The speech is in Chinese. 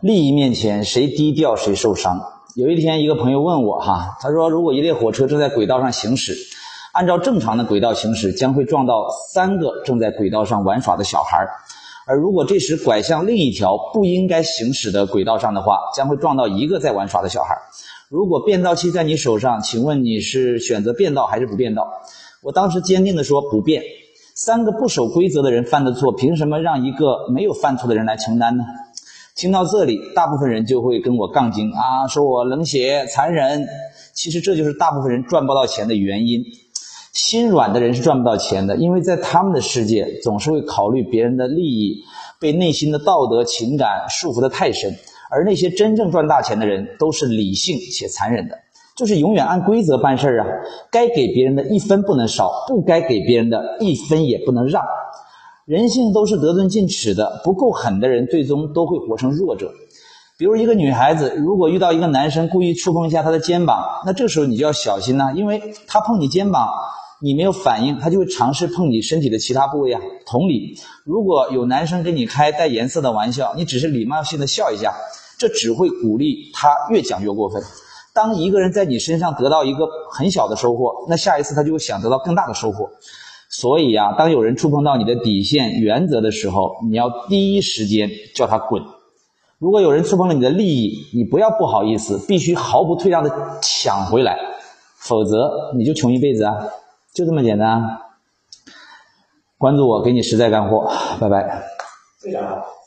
利益面前，谁低调谁受伤。有一天，一个朋友问我哈，他说，如果一列火车正在轨道上行驶，按照正常的轨道行驶，将会撞到三个正在轨道上玩耍的小孩儿。而如果这时拐向另一条不应该行驶的轨道上的话，将会撞到一个在玩耍的小孩。如果变道器在你手上，请问你是选择变道还是不变道？我当时坚定地说不变。三个不守规则的人犯的错，凭什么让一个没有犯错的人来承担呢？听到这里，大部分人就会跟我杠精啊，说我冷血残忍。其实这就是大部分人赚不到钱的原因。心软的人是赚不到钱的，因为在他们的世界总是会考虑别人的利益，被内心的道德情感束缚得太深。而那些真正赚大钱的人都是理性且残忍的，就是永远按规则办事儿啊，该给别人的一分不能少，不该给别人的一分也不能让。人性都是得寸进尺的，不够狠的人最终都会活成弱者。比如一个女孩子，如果遇到一个男生故意触碰一下她的肩膀，那这个时候你就要小心呐，因为他碰你肩膀。你没有反应，他就会尝试碰你身体的其他部位啊。同理，如果有男生跟你开带颜色的玩笑，你只是礼貌性的笑一下，这只会鼓励他越讲越过分。当一个人在你身上得到一个很小的收获，那下一次他就会想得到更大的收获。所以啊，当有人触碰到你的底线原则的时候，你要第一时间叫他滚。如果有人触碰了你的利益，你不要不好意思，必须毫不退让的抢回来，否则你就穷一辈子啊。就这么简单，关注我，给你实在干货，拜拜。非常好。